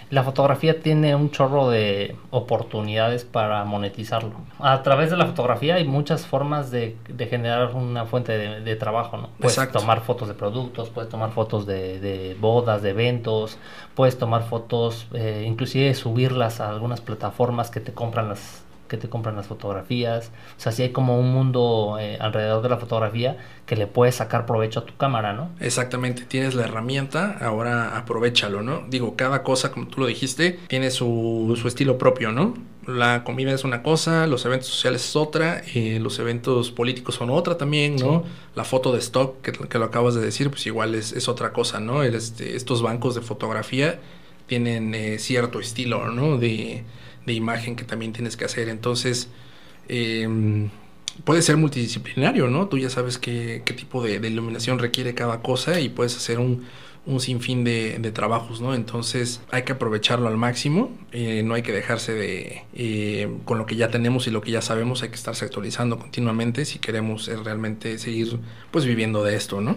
La fotografía tiene un chorro de oportunidades para monetizarlo. A través de la fotografía hay muchas formas de, generar una fuente de, trabajo, ¿no? Puedes tomar fotos de productos, puedes tomar fotos de, bodas, de eventos, puedes tomar fotos, eh, inclusive subirlas a algunas plataformas que te compran las, que te compran las fotografías. O sea, si hay como un mundo eh, alrededor de la fotografía que le puedes sacar provecho a tu cámara, ¿no? Exactamente, tienes la herramienta, ahora aprovechalo, ¿no? Digo, cada cosa, como tú lo dijiste, tiene su, su estilo propio, ¿no? La comida es una cosa, los eventos sociales es otra, eh, los eventos políticos son otra también, ¿no? La foto de stock, que, que, lo acabas de decir, pues igual es, es otra cosa, ¿no? El, este, estos bancos de fotografía tienen eh, cierto estilo, ¿no? De de imagen que también tienes que hacer. Entonces, em, puede ser multidisciplinario, ¿no? Tú ya sabes qué, qué tipo de, iluminación requiere cada cosa y puedes hacer un, un sinfín de, de, trabajos, ¿no? Entonces hay que aprovecharlo al máximo, eh, no hay que dejarse de, eh, con lo que ya tenemos y lo que ya sabemos, hay que estarse actualizando continuamente si queremos eh, realmente seguir pues viviendo de esto, ¿no?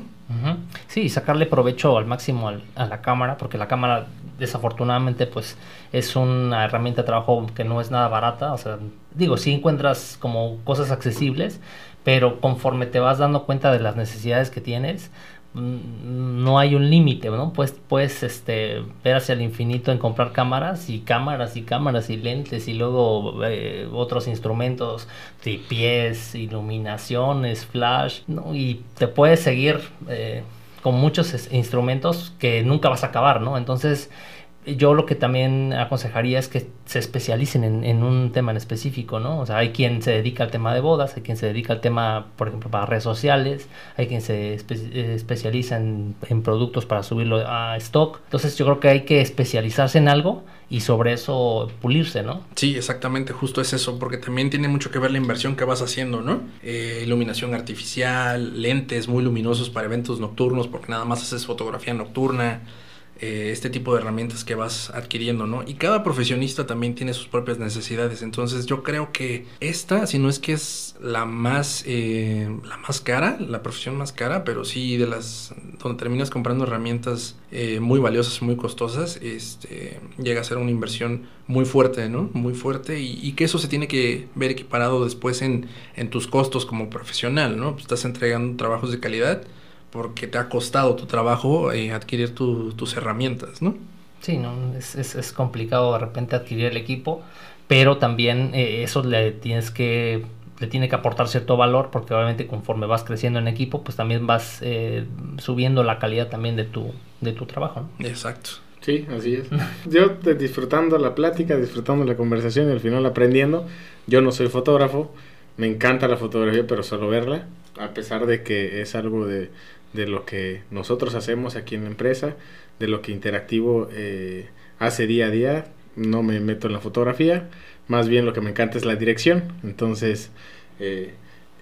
Sí, sacarle provecho al máximo a la cámara, porque la cámara desafortunadamente pues es una herramienta de trabajo que no es nada barata, o sea, digo, sí encuentras como cosas accesibles, pero conforme te vas dando cuenta de las necesidades que tienes, no hay un límite, ¿no? Pues puedes este, ver hacia el infinito en comprar cámaras y cámaras y cámaras y lentes y luego eh, otros instrumentos, pies, iluminaciones, flash, ¿no? Y te puedes seguir eh, con muchos instrumentos que nunca vas a acabar, ¿no? Entonces yo lo que también aconsejaría es que se especialicen en, un tema en específico, ¿no? O sea, hay quien se dedica al tema de bodas, hay quien se dedica al tema, por ejemplo, para redes sociales, hay quien se eh, especializa en, productos para subirlo a stock. Entonces yo creo que hay que especializarse en algo y sobre eso pulirse, ¿no? Sí, exactamente, justo es eso, porque también tiene mucho que ver la inversión que vas haciendo, ¿no? Eh, iluminación artificial, lentes muy luminosos para eventos nocturnos, porque nada más haces fotografía nocturna eh, este tipo de herramientas que vas adquiriendo, ¿no? Y cada profesionista también tiene sus propias necesidades. Entonces yo creo que esta, si no es que es la más, eh, la más cara, la profesión más cara, pero sí de las donde terminas comprando herramientas eh, muy valiosas, muy costosas, este, llega a ser una inversión muy fuerte, ¿no? Muy fuerte y, y, que eso se tiene que ver equiparado después en, en tus costos como profesional, ¿no? Estás entregando trabajos de calidad porque te ha costado tu trabajo eh, adquirir tus herramientas, ¿no? Sí, no, es, es, complicado de repente adquirir el equipo, pero también eh, eso le tienes que le tiene que aportar cierto valor porque obviamente conforme vas creciendo en equipo pues también vas eh, subiendo la calidad también de tu de tu trabajo ¿no? exacto sí así es *laughs* yo disfrutando la plática disfrutando la conversación y al final aprendiendo yo no soy fotógrafo me encanta la fotografía pero solo verla a pesar de que es algo de de lo que nosotros hacemos aquí en la empresa, de lo que Interactivo eh, hace día a día. No me meto en la fotografía, más bien lo que me encanta es la dirección. Entonces, eh,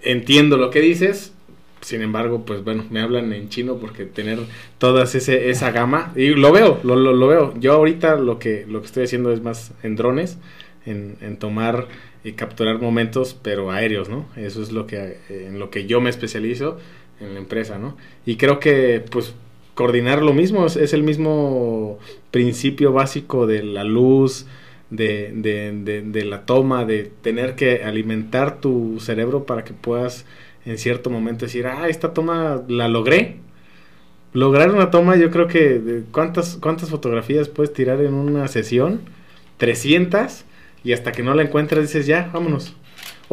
entiendo lo que dices, sin embargo, pues bueno, me hablan en chino porque tener toda esa gama, y lo veo, lo, lo, veo. Yo ahorita lo que, lo que estoy haciendo es más en drones, en, en tomar y capturar momentos, pero aéreos, ¿no? Eso es lo que, en lo que yo me especializo en la empresa, ¿no? Y creo que, pues, coordinar lo mismo es, el mismo principio básico de la luz, de, de, de, la toma, de tener que alimentar tu cerebro para que puedas en cierto momento decir, ah, esta toma la logré. Lograr una toma, yo creo que, ¿cuántas, cuántas fotografías puedes tirar en una sesión? 300 y hasta que no la encuentras dices, ya, vámonos.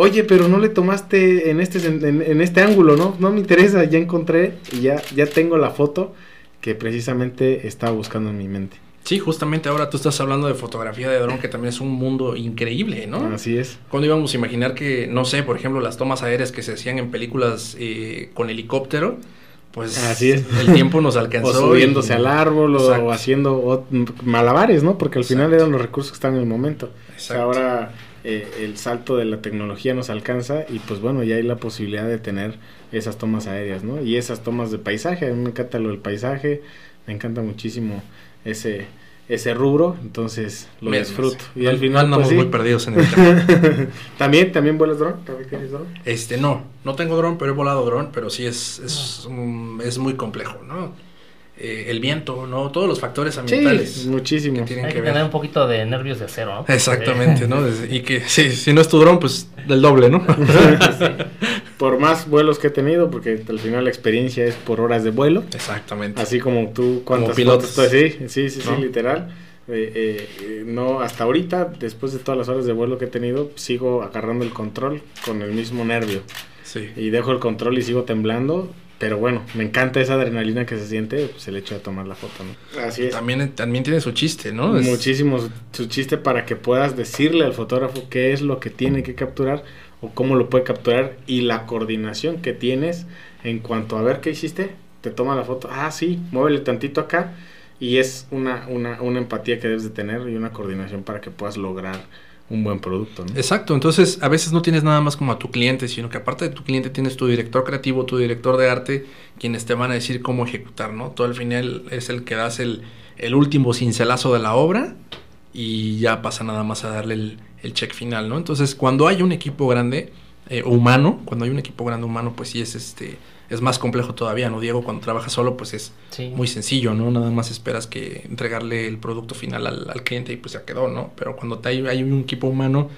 Oye, pero no le tomaste en este, en, este ángulo, ¿no? No me interesa, ya encontré y ya, ya tengo la foto que precisamente estaba buscando en mi mente. Sí, justamente ahora tú estás hablando de fotografía de dron, que también es un mundo increíble, ¿no? Así es. Cuando íbamos a imaginar que, no sé, por ejemplo, las tomas aéreas que se hacían en películas eh, con helicóptero, pues Así es. el tiempo nos *laughs* alcanzó. o subiéndose al árbol o, haciendo malabares, ¿no? Porque al final eran los recursos que están en el momento. ahora eh, el salto de la tecnología nos alcanza y pues bueno, ya hay la posibilidad de tener esas tomas aéreas, ¿no? Y esas tomas de paisaje, a mí me encanta lo del paisaje, me encanta muchísimo ese ese rubro, entonces lo disfruto. Y al final andamos pues, muy perdidos en el *laughs* tema. ¿También, ¿También vuelas dron? ¿También tienes dron? Este, no, no tengo dron, pero he volado dron, pero sí es, es, ah. es muy complejo, ¿no? Eh, el viento, ¿no? Todos los factores ambientales. Sí, muchísimo. Que Hay que, tener un poquito de nervios de acero, ¿no? Exactamente, ¿no? Y que sí, si no es tu dron, pues del doble, ¿no? *laughs* Por más vuelos que he tenido, porque al final la experiencia es por horas de vuelo. Exactamente. Así como tú, ¿cuántas como pilotos. sí, sí, sí, sí, literal. Eh, eh, no, hasta ahorita, después de todas las horas de vuelo que he tenido, sigo agarrando el control con el mismo nervio. Sí. Y dejo el control y sigo temblando pero bueno, me encanta esa adrenalina que se siente, pues el hecho de tomar la foto, ¿no? Así es. También, también tiene su chiste, ¿no? Muchísimo su chiste para que puedas decirle al fotógrafo qué es lo que tiene que capturar o cómo lo puede capturar y la coordinación que tienes en cuanto a ver qué hiciste, te toma la foto, ah, sí, muévele tantito acá y es una, una, una empatía que debes de tener y una coordinación para que puedas lograr un buen producto. ¿no? Exacto, entonces a veces no tienes nada más como a tu cliente, sino que aparte de tu cliente tienes tu director creativo, tu director de arte, quienes te van a decir cómo ejecutar, ¿no? Todo al final es el que das el, el último cincelazo de la obra y ya pasa nada más a darle el, el check final, ¿no? Entonces cuando hay un equipo grande, eh, humano, cuando hay un equipo grande humano, pues sí es este es más complejo todavía, ¿no? Diego, cuando trabaja solo, pues es muy sencillo, ¿no? Nada más esperas que entregarle el producto final al, cliente y pues ya quedó, ¿no? Pero cuando hay, hay un equipo humano,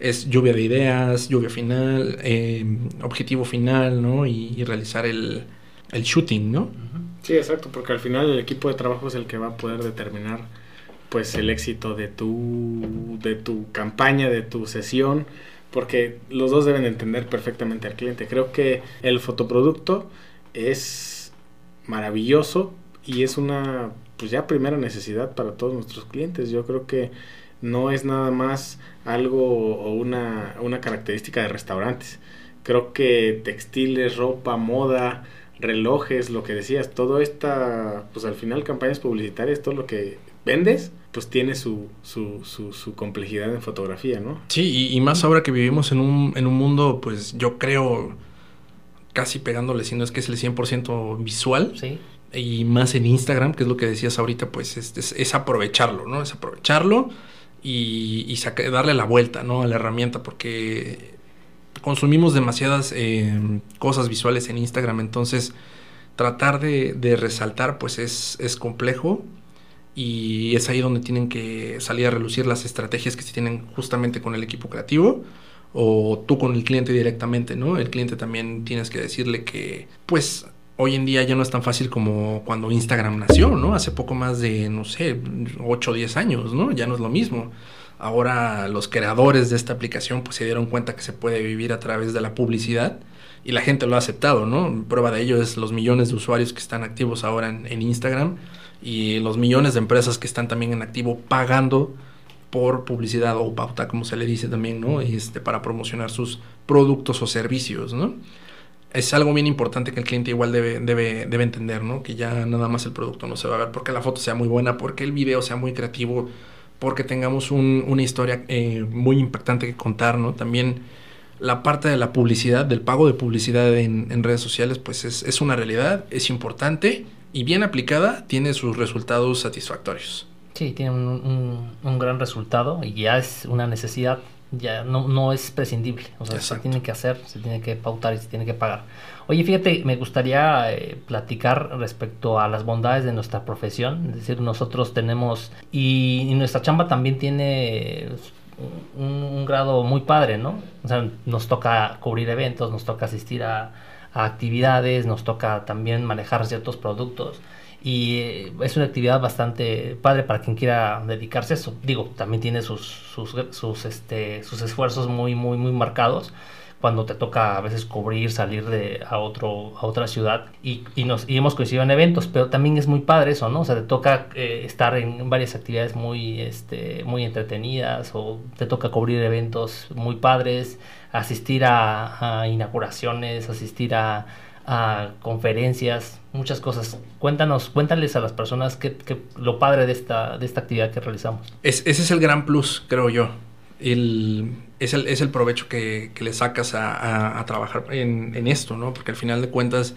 es lluvia de ideas, lluvia final, eh, objetivo final, ¿no? Y, realizar el, el, shooting, ¿no? Sí, exacto, porque al final el equipo de trabajo es el que va a poder determinar pues el éxito de tu, de tu campaña, de tu sesión porque los dos deben entender perfectamente al cliente. Creo que el fotoproducto es maravilloso y es una pues ya primera necesidad para todos nuestros clientes. Yo creo que no es nada más algo o una, una característica de restaurantes. Creo que textiles, ropa, moda, relojes, lo que decías, todo esta, pues al final campañas publicitarias, todo lo que vendes, pues tiene su, su, su, complejidad en fotografía, ¿no? Sí, y, más ahora que vivimos en un, en un mundo, pues yo creo, casi pegándole, si no es que es el 100% visual. Sí. Y más en Instagram, que es lo que decías ahorita, pues es, es, aprovecharlo, ¿no? Es aprovecharlo y, y darle la vuelta, ¿no? A la herramienta, porque consumimos demasiadas eh, cosas visuales en Instagram, entonces tratar de, de resaltar, pues es, es complejo y es ahí donde tienen que salir a relucir las estrategias que se tienen justamente con el equipo creativo o tú con el cliente directamente, ¿no? El cliente también tienes que decirle que, pues, hoy en día ya no es tan fácil como cuando Instagram nació, ¿no? Hace poco más de, no sé, 8 o 10 años, ¿no? Ya no es lo mismo. Ahora los creadores de esta aplicación pues se dieron cuenta que se puede vivir a través de la publicidad y la gente lo ha aceptado, ¿no? Prueba de ello es los millones de usuarios que están activos ahora en, Instagram y los millones de empresas que están también en activo pagando por publicidad o pauta, como se le dice también, ¿no? Este, para promocionar sus productos o servicios, ¿no? Es algo bien importante que el cliente igual debe, debe, debe entender, ¿no? Que ya nada más el producto no se va a ver porque la foto sea muy buena, porque el video sea muy creativo, porque tengamos una historia eh, muy impactante que contar, ¿no? También la parte de la publicidad, del pago de publicidad en, en redes sociales, pues es, es, una realidad, es importante y bien aplicada tiene sus resultados satisfactorios. Sí, tiene un, un, gran resultado y ya es una necesidad, ya no, no es prescindible. O sea, se tiene que hacer, se tiene que pautar y se tiene que pagar. Oye, fíjate, me gustaría eh, platicar respecto a las bondades de nuestra profesión. Es decir, nosotros tenemos, y, nuestra chamba también tiene un, grado muy padre, ¿no? O sea, nos toca cubrir eventos, nos toca asistir a, a actividades, nos toca también manejar ciertos productos y eh, es una actividad bastante padre para quien quiera dedicarse a eso. Digo, también tiene sus, sus, sus, este, sus esfuerzos muy, muy, muy marcados cuando te toca a veces cubrir, salir de, a, otro, a otra ciudad y, y, nos, y hemos coincidido en eventos, pero también es muy padre eso, ¿no? O sea, te toca eh, estar en varias actividades muy, este, muy entretenidas o te toca cubrir eventos muy padres, asistir a, a inauguraciones, asistir a, conferencias, muchas cosas. Cuéntanos, cuéntales a las personas qué, lo padre de esta, de esta actividad que realizamos. Es, ese es el gran plus, creo yo. El, es, el, es el provecho que, que le sacas a, a, trabajar en, en, esto, ¿no? Porque al final de cuentas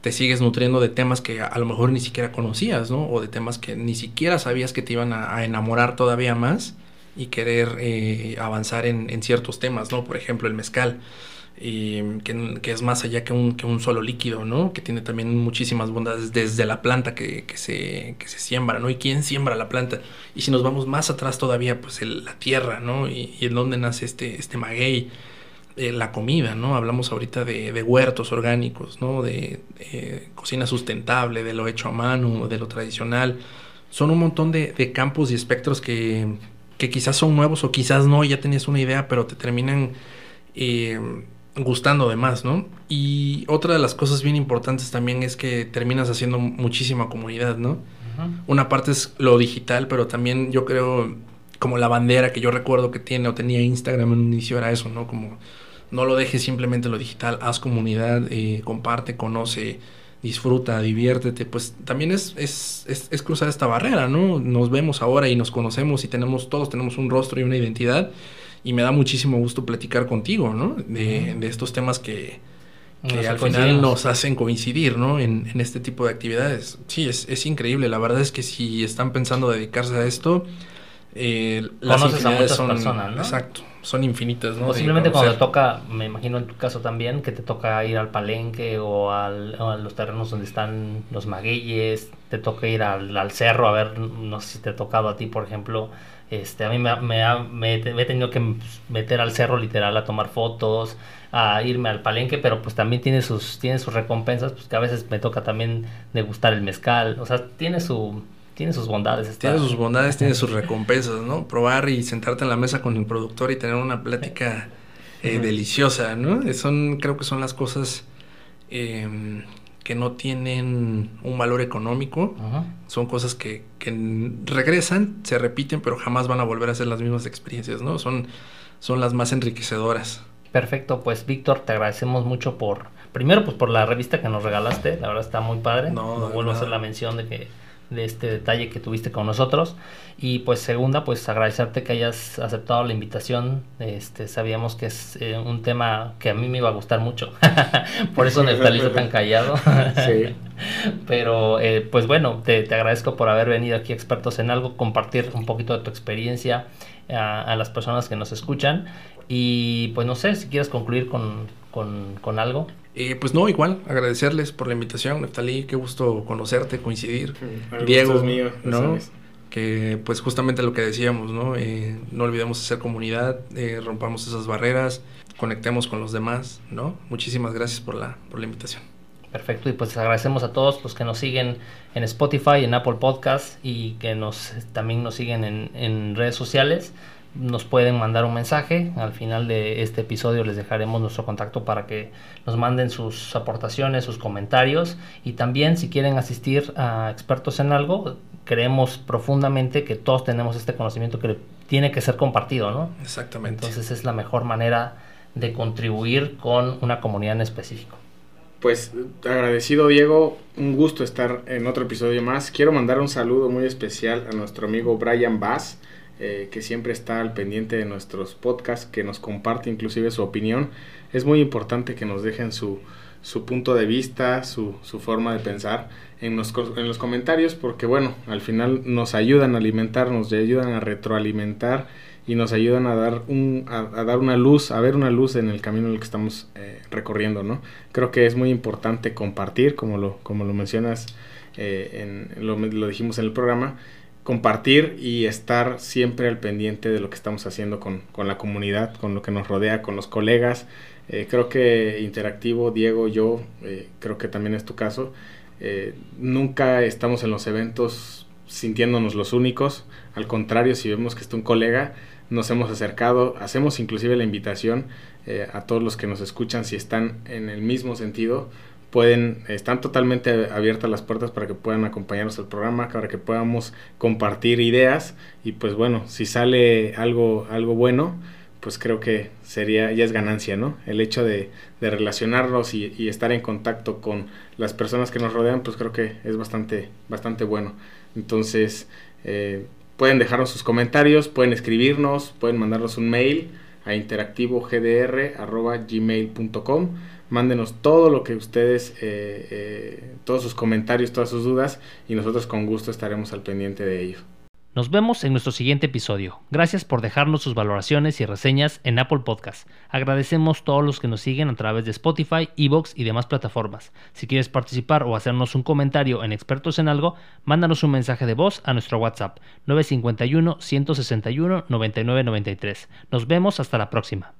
te sigues nutriendo de temas que a, lo mejor ni siquiera conocías, ¿no? O de temas que ni siquiera sabías que te iban a, enamorar todavía más y querer eh, avanzar en, en ciertos temas, ¿no? Por ejemplo, el mezcal y que, es más allá que un, que un solo líquido, ¿no? Que tiene también muchísimas bondades desde la planta que, que, se, que se siembra, ¿no? Y quién siembra la planta. Y si nos vamos más atrás todavía, pues la tierra, ¿no? Y, en dónde nace este, este maguey, eh, la comida, ¿no? Hablamos ahorita de, de huertos orgánicos, ¿no? De eh, cocina sustentable, de lo hecho a mano, de lo tradicional. Son un montón de, de campos y espectros que, que quizás son nuevos o quizás no, ya tenías una idea, pero te terminan... Eh, gustando de más, ¿no? Y otra de las cosas bien importantes también es que terminas haciendo muchísima comunidad, ¿no? Una parte es lo digital, pero también yo creo como la bandera que yo recuerdo que tiene o tenía Instagram en un inicio era eso, ¿no? Como no lo dejes simplemente lo digital, haz comunidad, eh, comparte, conoce, disfruta, diviértete, pues también es, es, es, es, cruzar esta barrera, ¿no? Nos vemos ahora y nos conocemos y tenemos, todos tenemos un rostro y una identidad y me da muchísimo gusto platicar contigo, ¿no? De, de estos temas que, que al final nos hacen coincidir, ¿no? En, en, este tipo de actividades. Sí, es, es increíble. La verdad es que si están pensando dedicarse a esto, eh, las Conoces a muchas son, personas, ¿no? Exacto, son infinitas, ¿no? Posiblemente cuando te toca, me imagino en tu caso también, que te toca ir al palenque o, al, o a los terrenos donde están los magueyes, te toca ir al, al cerro a ver, no sé si te ha tocado a ti, por ejemplo, este, a mí me, me, me, me, he tenido que meter al cerro literal a tomar fotos, a irme al palenque, pero pues también tiene sus, tiene sus recompensas, pues que a veces me toca también degustar el mezcal, o sea, tiene su, tiene sus bondades. Esta... Tiene sus bondades, tiene sus *laughs* recompensas, ¿no? Probar y sentarte en la mesa con el productor y tener una plática eh, deliciosa, ¿no? Son, creo que son las cosas eh, que no tienen un valor económico. Ajá. Son cosas que, que, regresan, se repiten, pero jamás van a volver a ser las mismas experiencias, ¿no? Son, son las más enriquecedoras. Perfecto, pues Víctor, te agradecemos mucho por, primero pues por la revista que nos regalaste, la verdad está muy padre. No, no vuelvo a hacer la mención de que de este detalle que tuviste con nosotros. Y pues segunda, pues agradecerte que hayas aceptado la invitación. Este, sabíamos que es eh, un tema que a mí me iba a gustar mucho. *laughs* por eso Neftalí está tan callado. sí. *laughs* Pero eh, pues bueno, te, te, agradezco por haber venido aquí expertos en algo, compartir un poquito de tu experiencia a, a las personas que nos escuchan. Y pues no sé si quieres concluir con, con, con algo. Eh, pues no, igual, agradecerles por la invitación, Neftalí, qué gusto conocerte, coincidir. El Diego, mío, ¿no? Que pues justamente lo que decíamos, ¿no? Eh, no olvidemos hacer comunidad, eh, rompamos esas barreras, conectemos con los demás, ¿no? Muchísimas gracias por la, por la invitación. Perfecto, y pues agradecemos a todos los que nos siguen en Spotify, en Apple Podcast y que nos también nos siguen en, en redes sociales nos pueden mandar un mensaje. Al final de este episodio les dejaremos nuestro contacto para que nos manden sus aportaciones, sus comentarios y también si quieren asistir a expertos en algo, creemos profundamente que todos tenemos este conocimiento que tiene que ser compartido, ¿no? Exactamente. Entonces es la mejor manera de contribuir con una comunidad en específico. Pues agradecido Diego, un gusto estar en otro episodio más. Quiero mandar un saludo muy especial a nuestro amigo Brian Bass eh, que siempre está al pendiente de nuestros podcasts, que nos comparte inclusive su opinión. Es muy importante que nos dejen su, su punto de vista, su, su forma de pensar en los, en los comentarios, porque bueno, al final nos ayudan a alimentar, nos ayudan a retroalimentar y nos ayudan a dar, un, a, dar una luz, a ver una luz en el camino en el que estamos eh, recorriendo, ¿no? Creo que es muy importante compartir, como lo, como lo mencionas, eh, en, lo, lo dijimos en el programa, compartir y estar siempre al pendiente de lo que estamos haciendo con, con la comunidad, con lo que nos rodea, con los colegas, eh, creo que Interactivo, Diego, yo, eh, creo que también es tu caso, eh, nunca estamos en los eventos sintiéndonos los únicos, al contrario, si vemos que está un colega, nos hemos acercado, hacemos inclusive la invitación a todos los que nos escuchan, si están en el mismo sentido, pueden, están totalmente abiertas las puertas para que puedan acompañarnos al programa, para que podamos compartir ideas y pues bueno, si sale algo, algo bueno, pues creo que sería, ya es ganancia, ¿no? El hecho de, relacionarnos y, estar en contacto con las personas que nos rodean, pues creo que es bastante, bastante bueno. Entonces, eh, pueden dejarnos sus comentarios, pueden escribirnos, pueden mandarnos un mail a interactivogdr.gmail.com. Mándenos todo lo que ustedes, eh, eh, todos sus comentarios, todas sus dudas, y nosotros con gusto estaremos al pendiente de ello. Nos vemos en nuestro siguiente episodio. Gracias por dejarnos sus valoraciones y reseñas en Apple Podcast. Agradecemos todos los que nos siguen a través de Spotify, Evox y demás plataformas. Si quieres participar o hacernos un comentario en Expertos en Algo, mándanos un mensaje de voz a nuestro WhatsApp 951 161 9993. Nos vemos hasta la próxima.